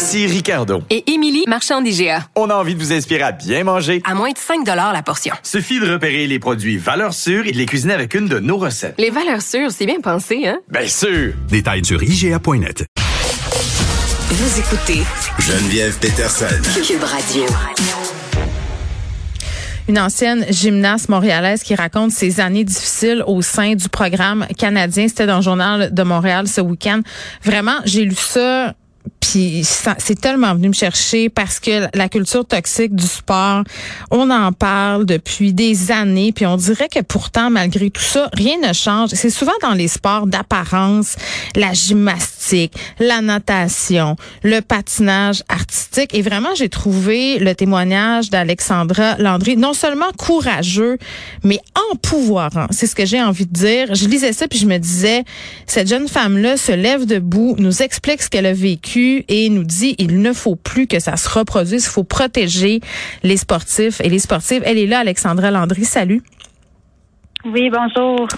Ici Ricardo. Et Émilie, marchand d'IGA. On a envie de vous inspirer à bien manger. À moins de 5 la portion. Suffit de repérer les produits valeurs sûres et de les cuisiner avec une de nos recettes. Les valeurs sûres, c'est bien pensé, hein? Bien sûr! Détails sur IGA.net. Vous écoutez Geneviève Peterson. Cube Radio. Une ancienne gymnaste montréalaise qui raconte ses années difficiles au sein du programme canadien. C'était dans le journal de Montréal ce week-end. Vraiment, j'ai lu ça puis c'est tellement venu me chercher parce que la culture toxique du sport, on en parle depuis des années, puis on dirait que pourtant, malgré tout ça, rien ne change. C'est souvent dans les sports d'apparence, la gymnastique, la natation, le patinage artistique. Et vraiment, j'ai trouvé le témoignage d'Alexandra Landry non seulement courageux, mais empouvoirant. C'est ce que j'ai envie de dire. Je lisais ça, puis je me disais, cette jeune femme-là se lève debout, nous explique ce qu'elle a vécu et nous dit il ne faut plus que ça se reproduise, il faut protéger les sportifs et les sportives. Elle est là, Alexandra Landry. Salut. Oui, bonjour.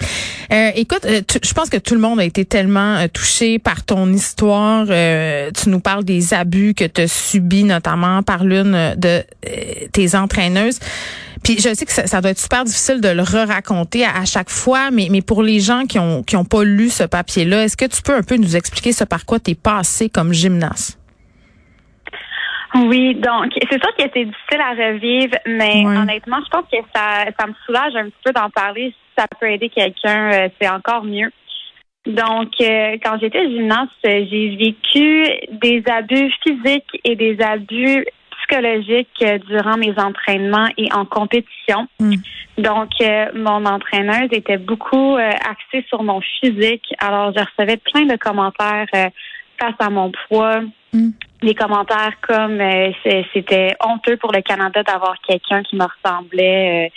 Euh, écoute, euh, je pense que tout le monde a été tellement euh, touché par ton histoire. tu nous parles des abus que tu as subis, notamment par l'une de tes entraîneuses. Puis je sais que ça, doit être super difficile de le re-raconter à, chaque fois, mais, mais pour les gens qui ont qui ont pas lu ce papier-là, est-ce que tu peux un peu nous expliquer ce par quoi tu es passé comme gymnaste? Oui, donc c'est sûr que c'est difficile à revivre, mais honnêtement, je pense que ça, ça me soulage un petit peu d'en parler. Si ça peut aider quelqu'un, euh, c'est encore mieux. Donc, euh, quand j'étais gymnaste, j'ai vécu des abus physiques et des abus psychologiques durant mes entraînements et en compétition. Mm. Donc, euh, mon entraîneuse était beaucoup axée sur mon physique. Alors, je recevais plein de commentaires face à mon poids. Mm des commentaires comme euh, c'était honteux pour le Canada d'avoir quelqu'un qui me ressemblait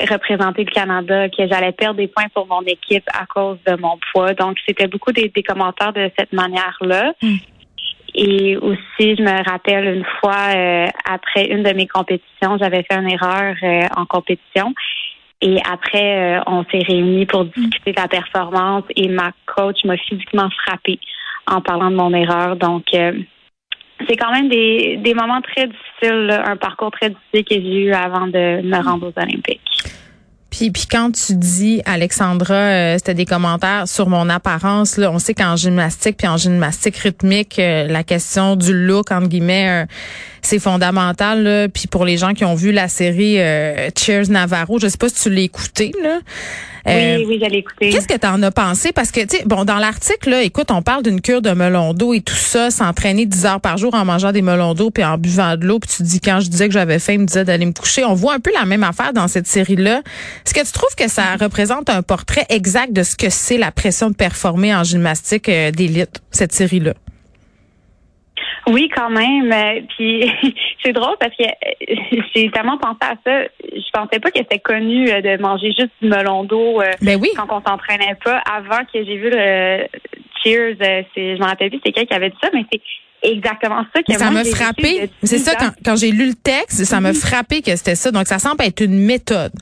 euh, représenter le Canada, que j'allais perdre des points pour mon équipe à cause de mon poids. Donc, c'était beaucoup des, commentaires de cette manière-là. Hmm. Et aussi, je me rappelle une fois, euh, après une de mes compétitions, j'avais fait une erreur en compétition. Et après, on s'est réunis pour discuter de la performance et ma coach m'a physiquement frappée en parlant de mon erreur. Donc, c'est quand même des, des moments très difficiles, un parcours très difficile que j'ai eu avant de me rendre aux Olympiques. Puis, puis quand tu dis, Alexandra, euh, c'était des commentaires sur mon apparence, là, on sait qu'en gymnastique puis en gymnastique rythmique, euh, la question du look, entre guillemets, euh, c'est fondamental. Là. Puis pour les gens qui ont vu la série Cheers Navarro, je sais pas si tu l'as écouté, là. Euh, oui, oui, j'allais écouter. Qu'est-ce que tu en as pensé? Parce que, tu sais, bon, dans l'article, là, écoute, on parle d'une cure de melon d'eau et tout ça, s'entraîner 10 heures par jour en mangeant des melons d'eau puis en buvant de l'eau. Puis tu dis, quand je disais que j'avais faim, il me disait d'aller me coucher. On voit un peu la même affaire dans cette série-là. Est-ce que tu trouves que ça représente un portrait exact de ce que c'est la pression de performer en gymnastique euh, d'élite, cette série-là? Oui, quand même. Euh, puis c'est drôle parce que euh, j'ai tellement pensé à ça. Je pensais pas que c'était connu euh, de manger juste du melon d'eau ben oui. quand on s'entraînait pas. Avant que j'ai vu le Cheers, c'est, je m'en rappelle plus c'est quelqu'un qui avait dit ça, mais c'est exactement ça que ça m'a frappé. C'est ça quand, quand j'ai lu le texte, ça m'a mm-hmm. frappé que c'était ça. Donc ça semble être une méthode.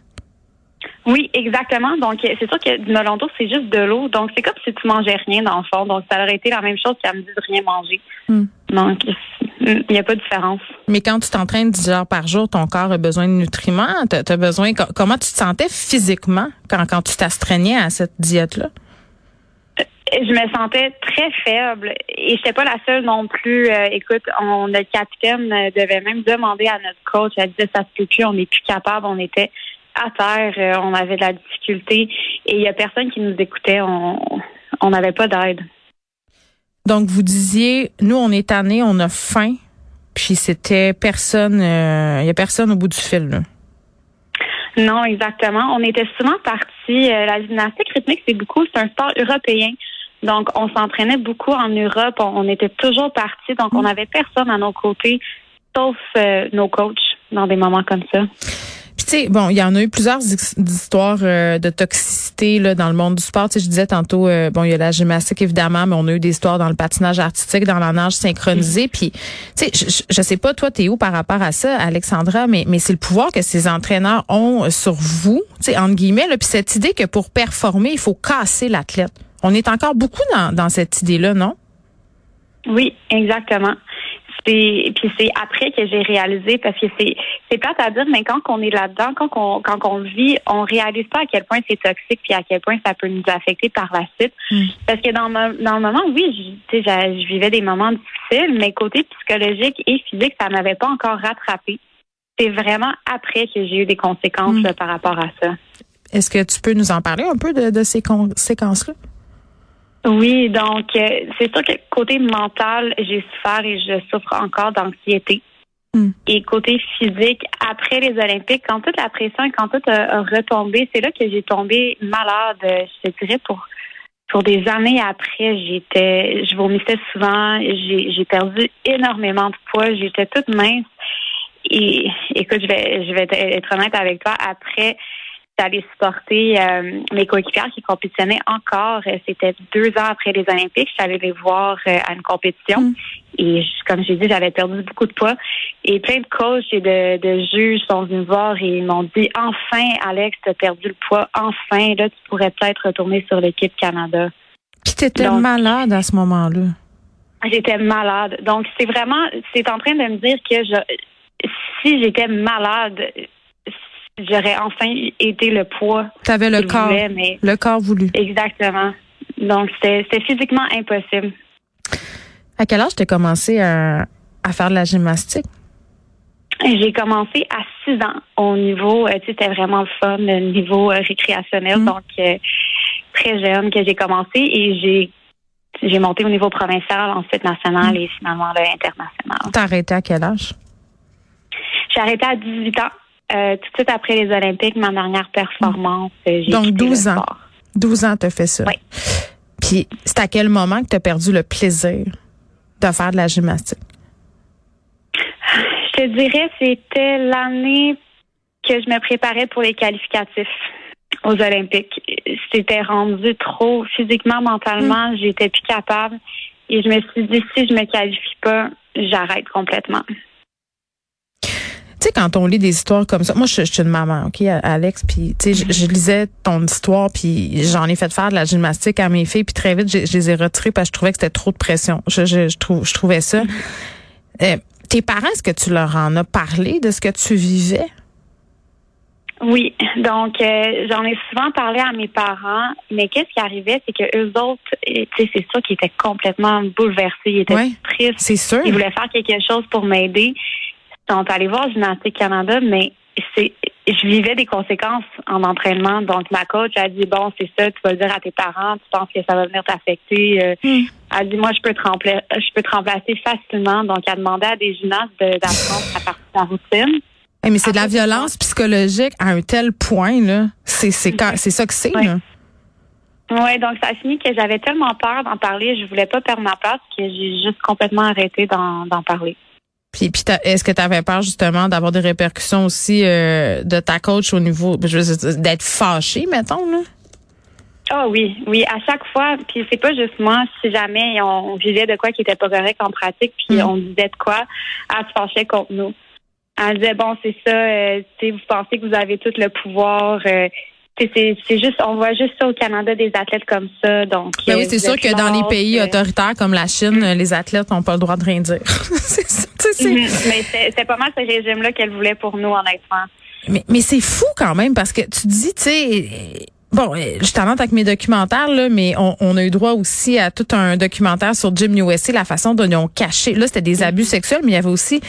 Oui, exactement. Donc, c'est sûr que du d'eau, c'est juste de l'eau. Donc, c'est comme si tu mangeais rien dans le fond. Donc, ça aurait été la même chose qu'à me dire de rien manger. Hmm. Donc, il n'y a pas de différence. Mais quand tu t'entraînes 10 heures par jour, ton corps a besoin de nutriments. As, besoin. Comment tu te sentais physiquement quand, quand tu t'astreignais à cette diète-là? Euh, je me sentais très faible et j'étais pas la seule non plus. Euh, écoute, on, notre capitaine devait même demander à notre coach, elle disait ça se peut plus, on n'est plus capable, on était à terre, euh, on avait de la difficulté et il y a personne qui nous écoutait. On n'avait pas d'aide. Donc vous disiez, nous on est tannés, on a faim, puis c'était personne, euh, il y a personne au bout du fil. Non, exactement. On était souvent partis. Euh, la gymnastique rythmique, c'est beaucoup, c'est un sport européen. Donc, on s'entraînait beaucoup en Europe. On, on était toujours partis. Donc, on n'avait personne à nos côtés, sauf euh, nos coachs dans des moments comme ça. Tu sais, bon, il y en a eu plusieurs his- histoires euh, de toxicité là, dans le monde du sport. Tu sais, je disais tantôt, euh, bon, il y a la gymnastique évidemment, mais on a eu des histoires dans le patinage artistique, dans la nage synchronisée. Puis, tu sais, je, je- je sais pas toi, t'es où par rapport à ça, Alexandra, mais mais c'est le pouvoir que ces entraîneurs ont sur vous, tu sais, entre guillemets. Là, puis cette idée que pour performer, il faut casser l'athlète. On est encore beaucoup dans, dans cette idée-là, non? Oui, exactement. C'est puis c'est après que j'ai réalisé parce que c'est c'est plate à dire, mais quand on est là-dedans, quand on quand on vit, on réalise pas à quel point c'est toxique puis à quel point ça peut nous affecter par la suite. Mm. Parce que dans le, dans le moment, oui, je, tu sais, je, je vivais des moments difficiles, mais côté psychologique et physique, ça m'avait pas encore rattrapé. C'est vraiment après que j'ai eu des conséquences Mm. là, par rapport à ça. Est-ce que tu peux nous en parler un peu de, de ces conséquences-là? Oui, donc euh, c'est sûr que côté mental, j'ai souffert et je souffre encore d'anxiété. Hmm. Et côté physique, après les Olympiques, quand toute la pression et quand tout a, a retombé, c'est là que j'ai tombé malade, euh, je te dirais, pour pour des années après. J'étais, je vomissais souvent, j'ai j'ai perdu énormément de poids, j'étais toute mince. Et écoute, je vais je vais être honnête avec toi, après d'aller supporter euh, mes coéquipières qui compétitionnaient encore. Euh, C'était deux ans après les Olympiques. Je suis allée les voir euh, à une compétition. Mm. Et je- comme j'ai dit, j'avais perdu beaucoup de poids. Et plein de coachs et de, de juges sont venus me voir et ils m'ont dit Enfin, Alex, tu as perdu le poids. Enfin, là, tu pourrais peut-être retourner sur l'équipe Canada. Puis t'étais Donc- malade à ce moment-là. J'étais malade. Donc, c'est vraiment, c'est en train de me dire que je, si j'étais malade, j'aurais enfin été le poids T'avais le que je corps, voulais, mais le corps voulu. Exactement. Donc, c'était physiquement impossible. À quel âge t'as commencé à, à faire de la gymnastique? J'ai commencé à 6 ans au niveau, euh, tu sais, c'était vraiment le fun, le niveau euh, récréationnel, Mm. donc euh, très jeune que j'ai commencé et j'ai j'ai monté au niveau provincial, ensuite national et finalement là, international. T'as arrêté à quel âge? J'ai arrêté à 18 ans, euh, tout de suite après les Olympiques, ma dernière performance. euh, j'ai Donc, quitté le 12 ans. sport. 12 ans t'as fait ça. Oui. Puis c'est à quel moment que t'as perdu le plaisir de faire de la gymnastique? Je te dirais, c'était l'année que je me préparais pour les qualificatifs aux Olympiques. C'était rendu trop physiquement, mentalement, j'étais plus capable. Et je me suis dit, si je me qualifie pas, j'arrête complètement. Tu sais, quand on lit des histoires comme ça, moi, je, je suis une maman, OK, Alex, puis tu sais, je, je lisais ton histoire, puis j'en ai fait faire de la gymnastique à mes filles, puis très vite, je, je les ai retirées parce que je trouvais que c'était trop de pression. Je, je, je, trouve, je trouvais ça. Euh, tes parents, est-ce que tu leur en as parlé de ce que tu vivais? Oui, donc euh, j'en ai souvent parlé à mes parents, mais qu'est-ce qui arrivait, c'est que eux autres, tu sais, c'est sûr qu'ils étaient complètement bouleversés, ils étaient Ouais. tristes, C'est sûr. ils voulaient faire quelque chose pour m'aider. Sont allés voir Gymnastique Canada, mais c'est je vivais des conséquences en entraînement. Donc ma coach a dit bon, c'est ça, tu vas le dire à tes parents, tu penses que ça va venir t'affecter. Euh, Hmm. Elle dit moi je peux te remplacer, je peux te remplacer facilement. Donc elle demandait à des gymnastes d'apprendre à partir de la routine. Hey, mais c'est de la violence psychologique à un tel point, là. C'est, c'est, quand- c'est ça que c'est, Ouais. là. Oui, donc ça a fini que j'avais tellement peur d'en parler, je voulais pas perdre ma place que j'ai juste complètement arrêté d'en parler. Puis, puis est-ce que tu avais peur justement d'avoir des répercussions aussi euh, de ta coach au niveau d'être fâché, mettons là? Ah oui, oui, à chaque fois, puis c'est pas juste moi, si jamais on, vivait de quoi qui était pas correct en pratique, puis Mm. on disait de quoi, elle se fâchait contre nous. Elle disait bon, c'est ça, euh, tu sais, vous pensez que vous avez tout le pouvoir. euh, c'est c'est juste, on voit juste ça au Canada des athlètes comme ça, donc. Ben euh, oui, c'est vous sûr que dans les pays euh, autoritaires comme la Chine, les athlètes n'ont pas le droit de rien dire. c'est ça, c'est- mhm, Mais c'est c'est pas mal ce régime-là qu'elle voulait pour nous, honnêtement. Mais, mais c'est fou quand même parce que tu dis, tu sais, bon, euh, je t'annonce avec mes documentaires, là, mais on, on a eu droit aussi à tout un documentaire sur Jim USA, la façon dont ils ont caché. Là, c'était des abus sexuels, mais il y avait aussi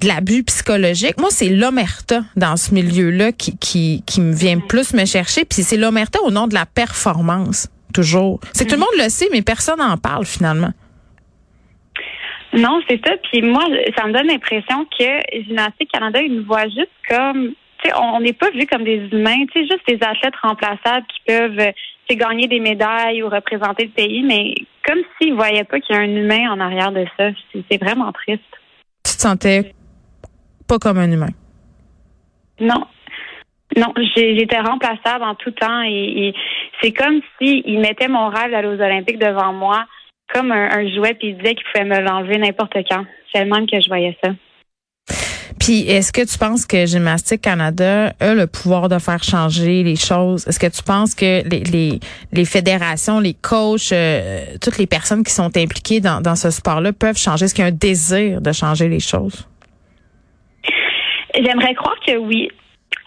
de l'abus psychologique. Moi, c'est l'omerta dans ce milieu-là qui, qui, qui me vient plus me chercher. Puis c'est l'omerta au nom de la performance, toujours. C'est tout le monde le sait, mais personne n'en parle finalement. Non, c'est ça. Puis moi, ça me donne l'impression que Gymnastique Canada, ils nous voient juste comme on n'est pas vu comme des humains, tu sais, juste des athlètes remplaçables qui peuvent euh, gagner des médailles ou représenter le pays, mais comme s'ils ne voyaient pas qu'il y a un humain en arrière de ça. C'est vraiment triste. Tu te sentais pas comme un humain? Non. Non, j'étais remplaçable en tout temps et, c'est comme s'ils mettaient mon rêve d'aller aux Olympiques devant moi comme un, jouet puis ils disaient qu'ils pouvaient me l'enlever n'importe quand. C'est le même que je voyais ça. Puis, est-ce que tu penses que Gymnastique Canada a le pouvoir de faire changer les choses? Est-ce que tu penses que les, les, les fédérations, les coachs, euh, toutes les personnes qui sont impliquées dans, dans ce sport-là peuvent changer? Est-ce qu'il y a un désir de changer les choses? J'aimerais croire que oui.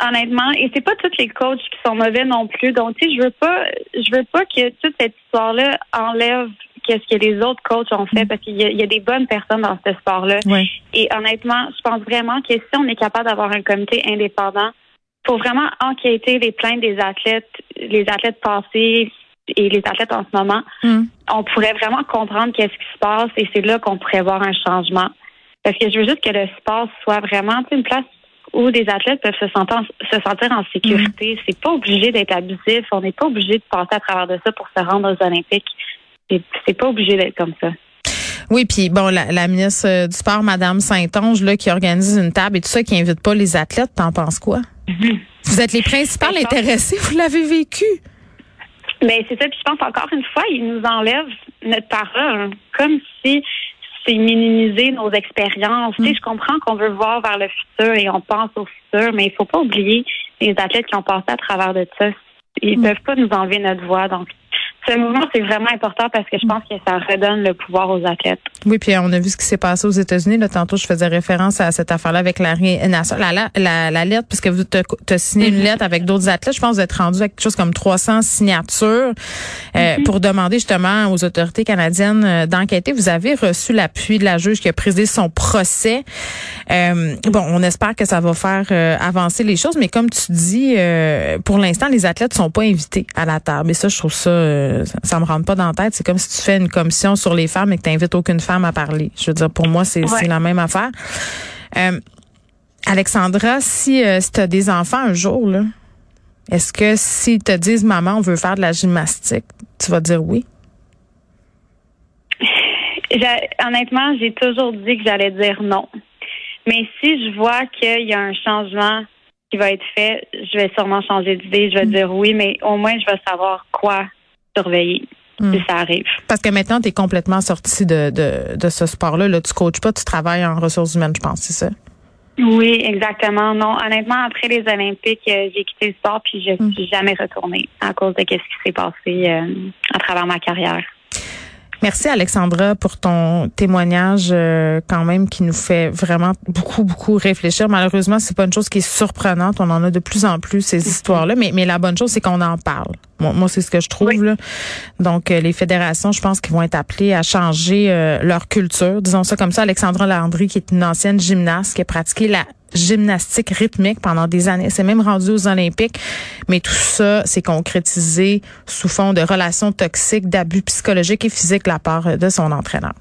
Honnêtement, et c'est pas tous les coachs qui sont mauvais non plus. Donc, tu sais, je veux pas, je veux pas que toute cette histoire-là enlève qu'est-ce que les autres coachs ont fait mm. parce qu'il y, a des bonnes personnes dans ce sport-là. Et honnêtement, je pense vraiment que si on est capable d'avoir un comité indépendant pour vraiment enquêter les plaintes des athlètes, les athlètes passés et les athlètes en ce moment, mm. on pourrait vraiment comprendre qu'est-ce qui se passe et c'est là qu'on pourrait voir un changement. Parce que je veux juste que le sport soit vraiment une place où des athlètes peuvent se sentir, se sentir en sécurité. Mm. C'est pas obligé d'être abusif. On n'est pas obligé de passer à travers de ça pour se rendre aux Olympiques. C'est pas obligé d'être comme ça. Oui, puis bon, la, ministre euh, du Sport, Madame Saint-Onge, là, qui organise une table et tout ça, qui invite pas les athlètes, t'en penses quoi? Vous êtes les principales ben, intéressées, vous l'avez vécu. Mais ben, c'est ça, puis je pense encore une fois, ils nous enlèvent notre parole, comme si c'est minimiser nos expériences. Mm. je comprends qu'on veut voir vers le futur et on pense au futur, mais il faut pas oublier les athlètes qui ont passé à travers de ça. Ils ne mm. peuvent pas nous enlever notre voix. Donc, ce mouvement, c'est vraiment important parce que je pense que ça redonne le pouvoir aux athlètes. Oui, puis on a vu ce qui s'est passé aux États-Unis. Là, tantôt, je faisais référence à cette affaire-là avec. La, la, la, la, lettre, puisque vous as signé une mhm. lettre avec d'autres athlètes, je pense que vous êtes rendu avec quelque chose comme 300 signatures euh, mhm. pour demander justement aux autorités canadiennes euh, d'enquêter. Vous avez reçu l'appui de la juge qui a présidé son procès. Euh, bon, on espère que ça va faire avancer les choses, mais comme tu dis, pour l'instant, les athlètes sont pas invités à la table. Et ça, je trouve ça ça me rentre pas dans la tête. C'est comme si tu fais une commission sur les femmes et que tu n'invites aucune femme à parler. Je veux dire, pour moi, c'est la même affaire. Euh, Alexandra, si, euh, si tu as des enfants un jour, là, est-ce que s'ils te disent maman, on veut faire de la gymnastique, tu vas dire oui? Honnêtement, j'ai toujours dit que j'allais dire non. Mais si je vois qu'il y a un changement qui va être fait, je vais sûrement changer d'idée. Je vais mm. dire oui, mais au moins je vais savoir quoi surveiller. Hmm. Si ça arrive. Parce que maintenant, tu es complètement sorti de, de, de ce sport-là. Là, tu coaches pas, tu travailles en ressources humaines, je pense, c'est ça? Oui, exactement. Non, honnêtement, après les Olympiques, euh, j'ai quitté le sport puis je ne hmm. suis jamais retournée à cause de ce qui s'est passé euh, à travers ma carrière. Merci Alexandra pour ton témoignage euh, quand même qui nous fait vraiment beaucoup beaucoup réfléchir. Malheureusement, c'est pas une chose qui est surprenante. On en a de plus en plus ces histoires-là, mais mais la bonne chose c'est qu'on en parle. Moi, c'est ce que je trouve. Là. Donc, euh, les fédérations, je pense qu'ils vont être appelées à changer euh, leur culture. Disons ça comme ça. Alexandra Landry, qui est une ancienne gymnaste, qui a pratiqué la gymnastique rythmique pendant des années. C'est même rendu aux Olympiques. Mais tout ça s'est concrétisé sous fond de relations toxiques, d'abus psychologiques et physiques de la part de son entraîneur.